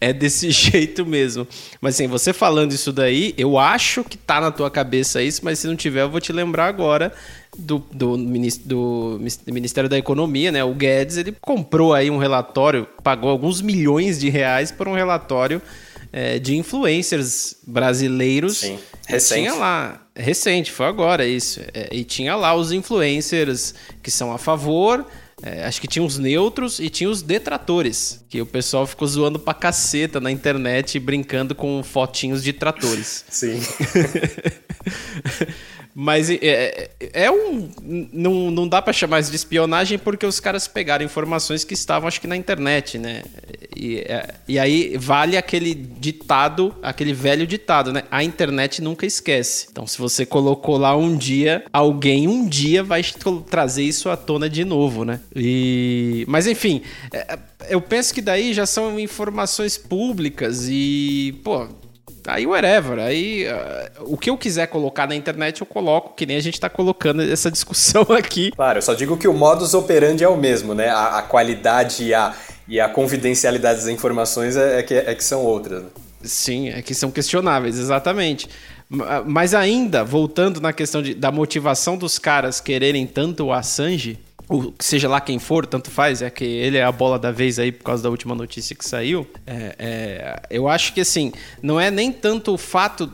é desse jeito mesmo. Mas assim, você falando isso daí, eu acho que tá na tua cabeça isso, mas se não tiver, eu vou te lembrar agora do, do, do, Ministério da Economia, né? O Guedes, ele comprou aí um relatório, pagou alguns milhões de reais por um relatório é, de influencers brasileiros. Sim, recente. Tinha lá, recente, foi agora isso. É, e tinha lá os influencers que são a favor, é, acho que tinha os neutros e tinha os detratores. Que o pessoal ficou zoando pra caceta na internet, brincando com fotinhos de tratores. Sim. Mas é, é, é, um. Não, não dá para chamar isso de espionagem porque os caras pegaram informações que estavam, acho que, na internet, né? E, é, e aí vale aquele ditado, aquele velho ditado, né? A internet nunca esquece. Então, se você colocou lá um dia, alguém um dia vai trazer isso à tona de novo, né? E... Mas enfim, é, eu penso que daí já são informações públicas e, pô, Aí whatever. Aí uh, o que eu quiser colocar na internet eu coloco, que nem a gente tá colocando essa discussão aqui. Claro, eu só digo que o modus operandi é o mesmo, né? A, a qualidade e a, e a confidencialidade das informações é, é, que, é que são outras. Né? Sim, é que são questionáveis, exatamente. Mas ainda, voltando na questão de, da motivação dos caras quererem tanto o Assange, o, seja lá quem for, tanto faz, é que ele é a bola da vez aí por causa da última notícia que saiu. É, é, eu acho que assim, não é nem tanto o fato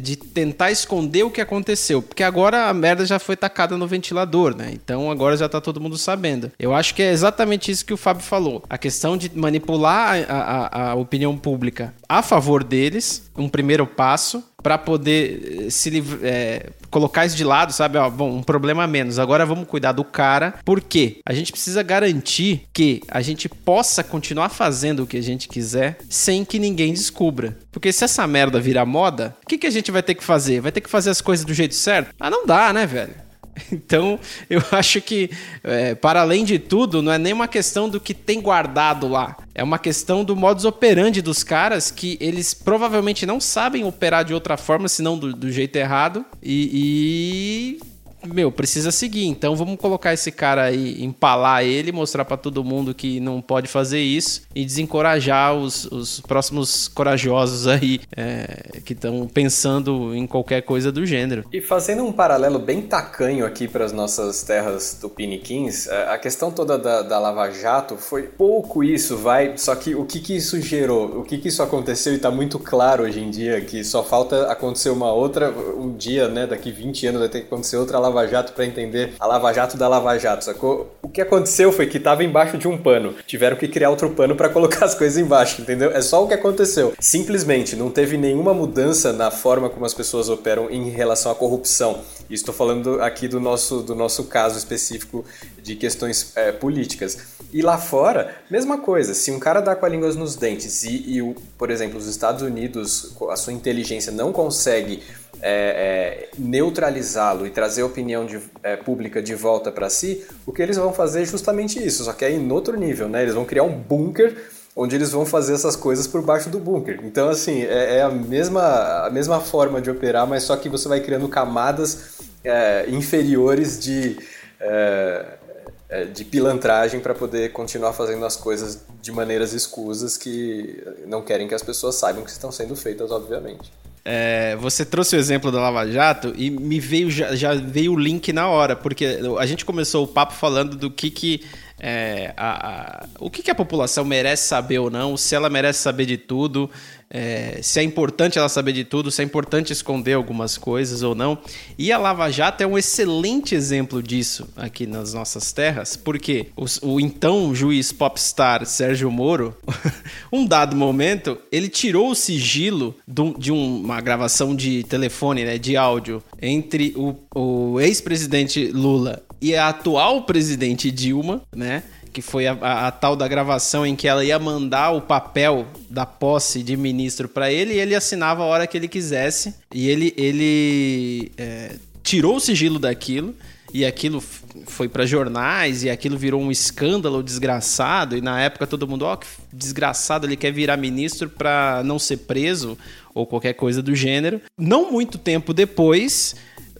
de tentar esconder o que aconteceu, porque agora a merda já foi tacada no ventilador, né? Então agora já tá todo mundo sabendo. Eu acho que é exatamente isso que o Fábio falou. A questão de manipular a, a, a opinião pública a favor deles, um primeiro passo, para poder eh, se é, colocar isso de lado, sabe? Ó, bom, um problema a menos. Agora vamos cuidar do cara. Por quê? A gente precisa garantir que a gente possa continuar fazendo o que a gente quiser sem que ninguém descubra. Porque se essa merda virar moda, o que, que a gente vai ter que fazer? Vai ter que fazer as coisas do jeito certo? Ah, não dá, né, velho? Então, eu acho que, é, para além de tudo, não é nem uma questão do que tem guardado lá. É uma questão do modus operandi dos caras que eles provavelmente não sabem operar de outra forma, senão do, do jeito errado. E, e meu, precisa seguir. Então vamos colocar esse cara aí, empalar ele, mostrar para todo mundo que não pode fazer isso e desencorajar os, os próximos corajosos aí é, que estão pensando em qualquer coisa do gênero. E fazendo um paralelo bem tacanho aqui para as nossas terras tupiniquins, é, a questão toda da, da Lava Jato foi pouco isso, vai. Só que o que, que isso gerou? O que, que isso aconteceu e está muito claro hoje em dia que só falta acontecer uma outra, um dia, né? Daqui 20 anos vai ter que acontecer outra Lava Lava Jato para entender a Lava Jato da Lava Jato, sacou? O que aconteceu foi que tava embaixo de um pano. Tiveram que criar outro pano para colocar as coisas embaixo, entendeu? É só o que aconteceu. Simplesmente não teve nenhuma mudança na forma como as pessoas operam em relação à corrupção. Estou falando aqui do nosso, do nosso caso específico de questões é, políticas. E lá fora, mesma coisa. Se um cara dá com a língua nos dentes e, e por exemplo, os Estados Unidos, a sua inteligência não consegue é, é, neutralizá-lo e trazer a opinião de, é, pública de volta para si, o que eles vão fazer é justamente isso, só que é em outro nível, né? Eles vão criar um bunker onde eles vão fazer essas coisas por baixo do bunker. Então, assim, é, é a, mesma, a mesma forma de operar, mas só que você vai criando camadas é, inferiores de, é de pilantragem para poder continuar fazendo as coisas de maneiras escusas que não querem que as pessoas saibam que estão sendo feitas, obviamente. É, você trouxe o exemplo da Lava Jato e me veio já, já, veio o link na hora, porque a gente começou o papo falando do que, que é, a, a, o que, que, a população merece saber ou não, se ela merece saber de tudo, é, se é importante ela saber de tudo, se é importante esconder algumas coisas ou não. E a Lava Jato é um excelente exemplo disso aqui nas nossas terras, porque o, o então juiz popstar Sérgio Moro, um dado momento, ele tirou o sigilo do, de uma gravação de telefone, né, de áudio, entre o, o ex-presidente Lula e a atual presidente Dilma, né? Que foi a, a, a, tal da gravação em que ela ia mandar o papel da posse de ministro para ele e ele assinava a hora que ele quisesse. E ele, ele é, tirou o sigilo daquilo e aquilo foi para jornais e aquilo virou um escândalo desgraçado e na época todo mundo, ó, oh, que desgraçado, ele quer virar ministro para não ser preso ou qualquer coisa do gênero. Não muito tempo depois,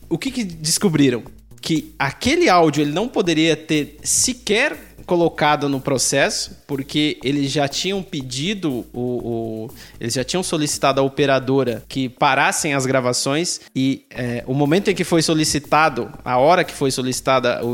o que, que descobriram? que aquele áudio ele não poderia ter sequer colocado no processo, porque eles já tinham pedido, o, o eles já tinham solicitado à operadora que parassem as gravações e é, o momento em que foi solicitado, a hora que foi solicitada o,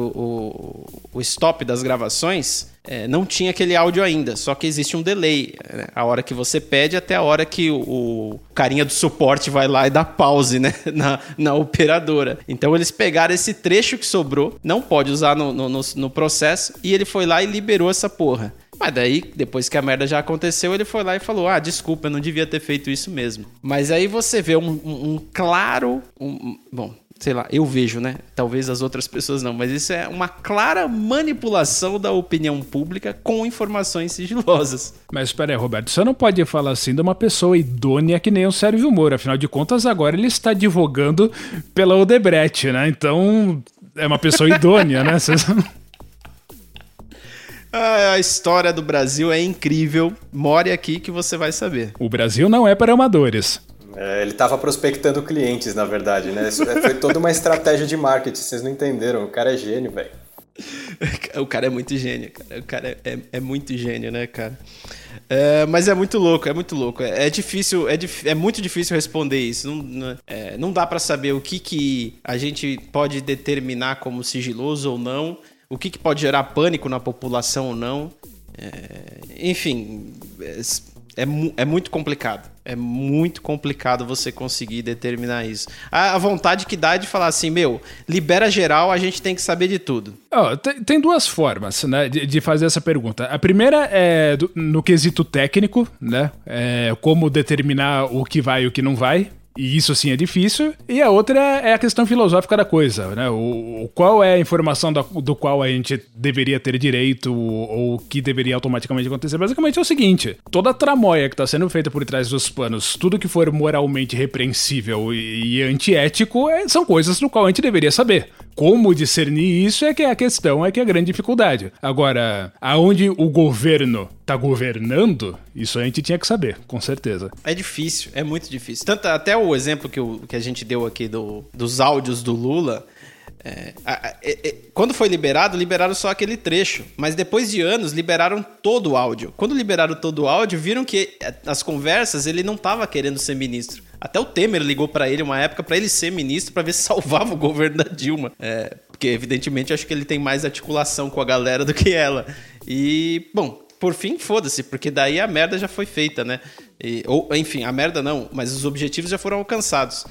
o, o stop das gravações, é, não tinha aquele áudio ainda, só que existe um delay. Né? A hora que você pede até a hora que o, o, carinha do suporte vai lá e dá pause né? na, na operadora. Então eles pegaram esse trecho que sobrou, não pode usar no, no, no, no processo, e ele foi lá e liberou essa porra. Mas daí, depois que a merda já aconteceu, ele foi lá e falou: Ah, desculpa, eu não devia ter feito isso mesmo. Mas aí você vê um, um, um claro. Um, bom, sei lá, eu vejo, né? Talvez as outras pessoas não, mas isso é uma clara manipulação da opinião pública com informações sigilosas. Mas espera aí, Roberto, você não pode falar assim de uma pessoa idônea que nem o Sérgio Moro. Afinal de contas, agora ele está advogando pela Odebrecht, né? Então, é uma pessoa idônea, né? A história do Brasil é incrível. More aqui que você vai saber. O Brasil não é para amadores. É, ele estava prospectando clientes, na verdade, né? Isso é, foi toda uma estratégia de marketing, vocês não entenderam. O cara é gênio, velho. O cara é muito gênio, cara. O cara é, é muito gênio, né, cara? É, mas é muito louco, é muito louco. É, é difícil, é, é, muito difícil responder isso. Não, não, é, não dá para saber o que, que a gente pode determinar como sigiloso ou não, o que, que pode gerar pânico na população ou não. É, enfim, É, mu é muito complicado. É muito complicado você conseguir determinar isso. A, a, vontade que dá é de falar assim, meu, libera geral, a gente tem que saber de tudo. Oh, tem, tem, duas formas, né, de, de, fazer essa pergunta. A primeira é do, no quesito técnico, né, é como determinar o que vai e o que não vai. E isso sim é difícil. E a outra é a questão filosófica da coisa, né? O, o qual é a informação do, do, qual a gente deveria ter direito ou o que deveria automaticamente acontecer. Basicamente é o seguinte: toda a tramóia que está sendo feita por trás dos panos, tudo que for moralmente repreensível e, e antiético, é, são coisas do qual a gente deveria saber. Como discernir isso é que é a questão, é que é a grande dificuldade. Agora, aonde o governo tá governando, isso a gente tinha que saber, com certeza. É difícil, é muito difícil. Tanto até o exemplo que, o, que a gente deu aqui do, dos áudios do Lula. É, é, é, quando foi liberado, liberaram só aquele trecho. Mas depois de anos, liberaram todo o áudio. Quando liberaram todo o áudio, viram que é, as conversas ele não estava querendo ser ministro. Até o Temer ligou para ele uma época para ele ser ministro para ver se salvava o governo da Dilma. É, porque, evidentemente, acho que ele tem mais articulação com a galera do que ela. E, bom, por fim, foda-se, porque daí a merda já foi feita, né? E, ou, enfim, a merda não, mas os objetivos já foram alcançados.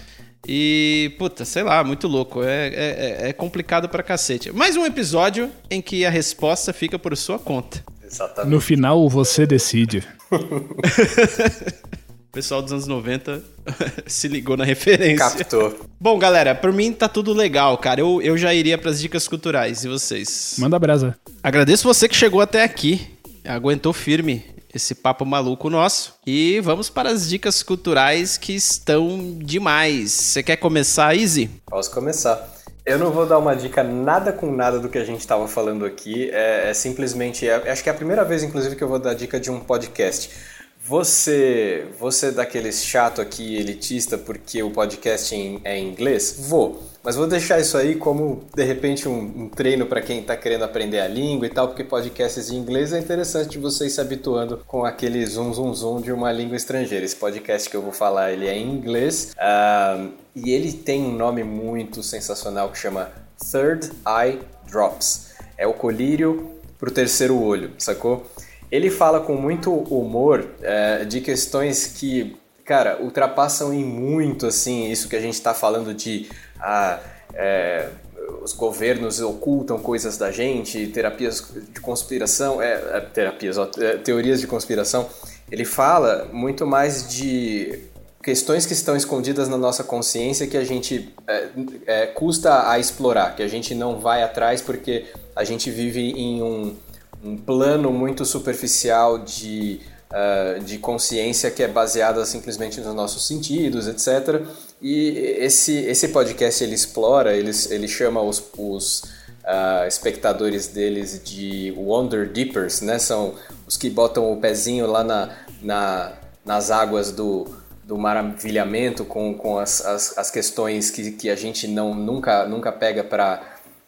E, puta, sei lá, muito louco. É, é, é complicado pra cacete. Mais um episódio em que a resposta fica por sua conta. Exatamente. No final, você decide. O pessoal dos anos 90 se ligou na referência. Captou. Bom, galera, por mim tá tudo legal, cara. Eu, eu já iria pras dicas culturais. E vocês? Manda brasa. Agradeço você que chegou até aqui. Aguentou firme esse papo maluco nosso. E vamos para as dicas culturais que estão demais. Você quer começar, Easy? Posso começar. Eu não vou dar uma dica nada com nada do que a gente estava falando aqui. É, é simplesmente. É, acho que é a primeira vez, inclusive, que eu vou dar dica de um podcast. Você, você é daqueles chato aqui, elitista, porque o podcast é em inglês? Vou. Mas vou deixar isso aí como, de repente, um, um treino para quem está querendo aprender a língua e tal, porque podcasts em inglês é interessante você ir se habituando com aquele zoom, zoom, zoom de uma língua estrangeira. Esse podcast que eu vou falar, ele é em inglês uh, e ele tem um nome muito sensacional que chama Third Eye Drops. É o colírio pro terceiro olho, sacou? Ele fala com muito humor é, de questões que, cara, ultrapassam em muito, assim, isso que a gente está falando de... Ah, é, os governos ocultam coisas da gente, terapias de conspiração, é, é terapias, ó, é, teorias de conspiração. Ele fala muito mais de questões que estão escondidas na nossa consciência que a gente é, é, custa a explorar, que a gente não vai atrás porque a gente vive em um um plano muito superficial de, uh, de consciência que é baseada simplesmente nos nossos sentidos, etc. E esse, esse podcast ele explora, ele, ele chama os, os uh, espectadores deles de Wonder Deepers, né? São os que botam o pezinho lá na, na, nas águas do, do maravilhamento com, com as, as, as questões que, que a gente não, nunca, nunca pega para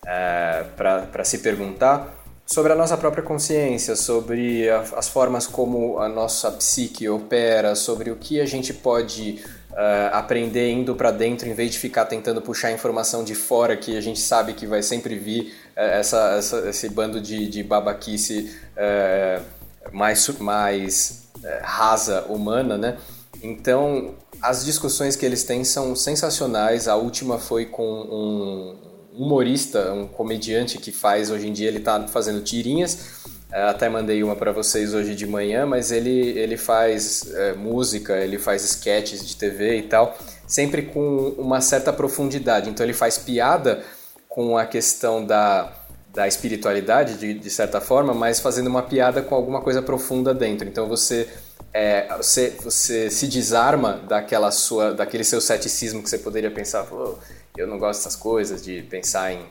uh, se perguntar sobre a nossa própria consciência, sobre a, as formas como a nossa psique opera, sobre o que a gente pode uh, aprender indo para dentro em vez de ficar tentando puxar informação de fora que a gente sabe que vai sempre vir uh, essa, essa, esse bando de, de babaquice uh, mais, mais rasa humana, né? Então, as discussões que eles têm são sensacionais. A última foi com um, humorista, um comediante que faz hoje em dia, ele está fazendo tirinhas. É, até mandei uma para vocês hoje de manhã, mas ele, ele faz é, música, ele faz sketches de TV e tal, sempre com uma certa profundidade. Então ele faz piada com a questão da, da espiritualidade, de, de certa forma, mas fazendo uma piada com alguma coisa profunda dentro. Então você é, você, você se desarma daquela sua, daquele seu ceticismo que você poderia pensar, oh, eu não gosto dessas coisas, de pensar em,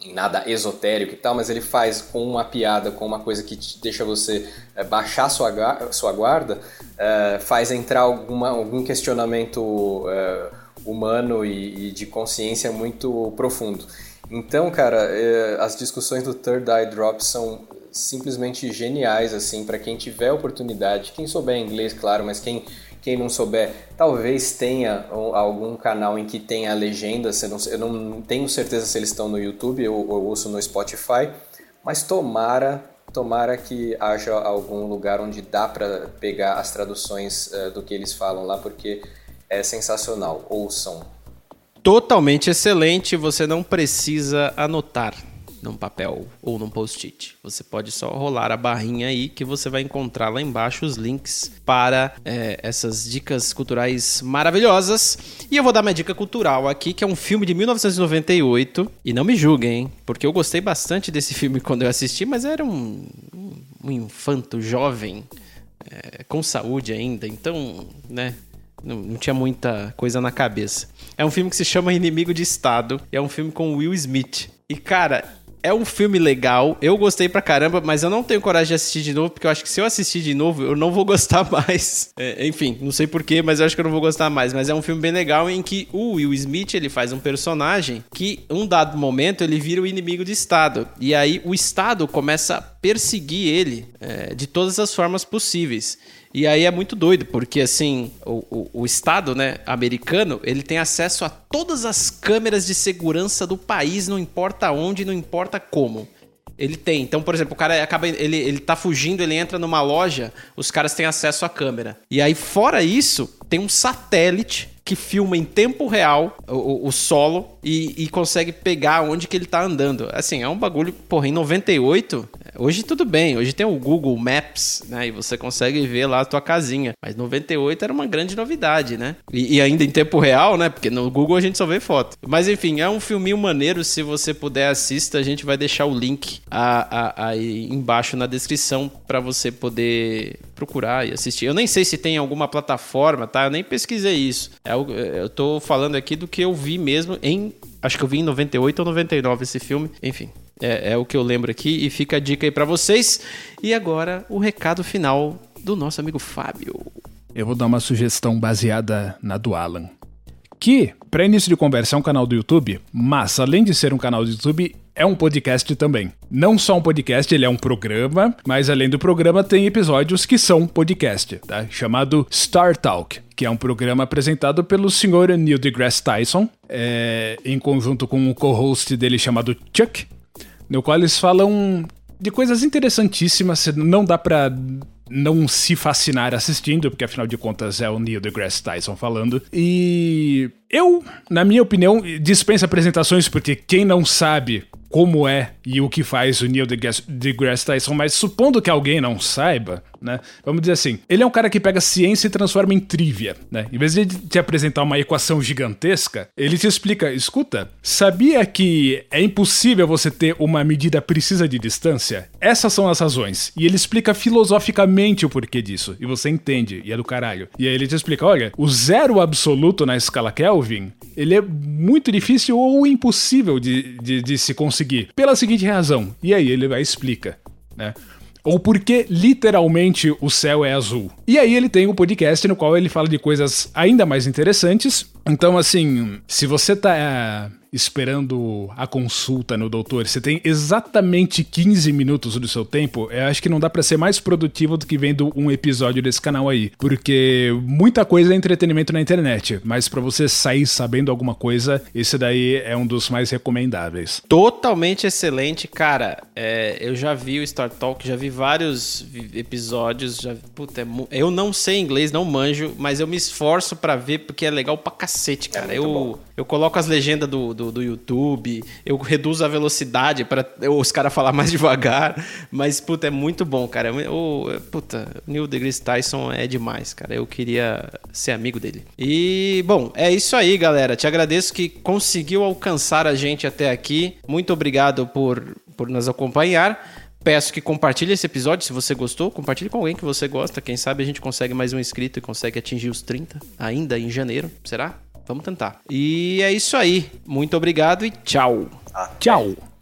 em, nada esotérico e tal, mas ele faz com uma piada, com uma coisa que deixa você é, baixar sua, sua guarda, é, faz entrar alguma, algum questionamento é, humano e, e, de consciência muito profundo. Então, cara, as discussões do Third Eye Drop são simplesmente geniais, assim, para quem tiver oportunidade, quem souber inglês, claro, mas quem quem não souber, talvez tenha algum canal em que tenha a legenda. Eu não tenho certeza se eles estão no YouTube ou, ou ouço no Spotify. Mas tomara, tomara que haja algum lugar onde dá para pegar as traduções uh, do que eles falam lá, porque é sensacional. Ouçam. Totalmente excelente, você não precisa anotar num papel ou num post-it. Você pode só rolar a barrinha aí que você vai encontrar lá embaixo os links para é, essas dicas culturais maravilhosas. E eu vou dar minha dica cultural aqui, que é um filme de 1998. E não me julguem? Porque eu gostei bastante desse filme quando eu assisti, mas era um, um infanto jovem, é, com saúde ainda. Então, né? Não, não, tinha muita coisa na cabeça. É um filme que se chama Inimigo de Estado. É um filme com Will Smith. E, cara, é um filme legal, eu gostei pra caramba, mas eu não tenho coragem de assistir de novo, porque eu acho que se eu assistir de novo, eu não vou gostar mais. É, enfim, não sei porquê, mas eu acho que eu não vou gostar mais. Mas é um filme bem legal em que o Will Smith, ele faz um personagem que, um dado momento, ele vira o inimigo do Estado. E aí o Estado começa a perseguir ele é, de todas as formas possíveis. E aí é muito doido, porque assim, o, o, o, Estado né, americano, ele tem acesso a todas as câmeras de segurança do país, não importa onde, não importa como. Ele tem. Então, por exemplo, o cara acaba. Ele, ele tá fugindo, ele entra numa loja, os caras têm acesso à câmera. E aí, fora isso, tem um satélite que filma em tempo real o, o solo e, e, consegue pegar onde que ele tá andando. Assim, é um bagulho, porra, em 98, hoje tudo bem, hoje tem o Google Maps, né, e você consegue ver lá a tua casinha, mas 98 era uma grande novidade, né, e, e ainda em tempo real, né, porque no Google a gente só vê foto. Mas enfim, é um filminho maneiro, se você puder assista, a gente vai deixar o link aí embaixo na descrição para você poder procurar e assistir. Eu nem sei se tem alguma plataforma, tá? Eu nem pesquisei isso. É, eu tô falando aqui do que eu vi mesmo em. Acho que eu vi em 98 ou 99 esse filme. Enfim, é, é o que eu lembro aqui e fica a dica aí para vocês. E agora o recado final do nosso amigo Fábio. Eu vou dar uma sugestão baseada na do Alan. Que, para início de conversa, é um canal do YouTube, mas além de ser um canal do YouTube, é um podcast também. Não só um podcast, ele é um programa, mas além do programa tem episódios que são podcast, tá? Chamado Star Talk, que é um programa apresentado pelo senhor Neil deGrasse Tyson, é, em conjunto com o co-host dele chamado Chuck, no qual eles falam de coisas interessantíssimas, não dá pra não se fascinar assistindo, porque afinal de contas é o Neil deGrasse Tyson falando. E eu, na minha opinião, dispensa apresentações, porque quem não sabe como é e o que faz o Neil deGrasse Tyson, mas supondo que alguém não saiba, né? Vamos dizer assim, ele é um cara que pega ciência e transforma em trivia, né? Em vez de te apresentar uma equação gigantesca, ele te explica, escuta, sabia que é impossível você ter uma medida precisa de distância? Essas são as razões. E ele explica filosoficamente o porquê disso, e você entende, e é do caralho. E aí ele te explica, olha, o zero absoluto na escala Kelvin, ele é muito difícil ou impossível de, de, de se conseguir, pela seguinte razão. E aí ele vai explica, né? ou porque literalmente o céu é azul. E aí ele tem um podcast no qual ele fala de coisas ainda mais interessantes. Então, assim, se você tá esperando a consulta no doutor, você tem exatamente 15 minutos do seu tempo, eu acho que não dá para ser mais produtivo do que vendo um episódio desse canal aí, porque muita coisa é entretenimento na internet, mas para você sair sabendo alguma coisa, esse daí é um dos mais recomendáveis. Totalmente excelente, cara. É, eu já vi o Star Talk, já vi vários episódios, já, puta, é, eu não sei inglês, não manjo, mas eu me esforço para ver porque é legal pra cacete, cara. É eu, eu coloco as legendas do, do do, do YouTube, eu reduzo a velocidade para os caras falar mais devagar, mas, puta, é muito bom, cara. O, puta, Neil deGrasse Tyson é demais, cara. Eu queria ser amigo dele. E, bom, é isso aí, galera. Te agradeço que conseguiu alcançar a gente até aqui. Muito obrigado por, por nos acompanhar. Peço que compartilhe esse episódio se você gostou. Compartilhe com alguém que você gosta. Quem sabe a gente consegue mais um inscrito e consegue atingir os 30 ainda em janeiro. Será? Vamos tentar. E é isso aí. Muito obrigado e tchau. Tchau.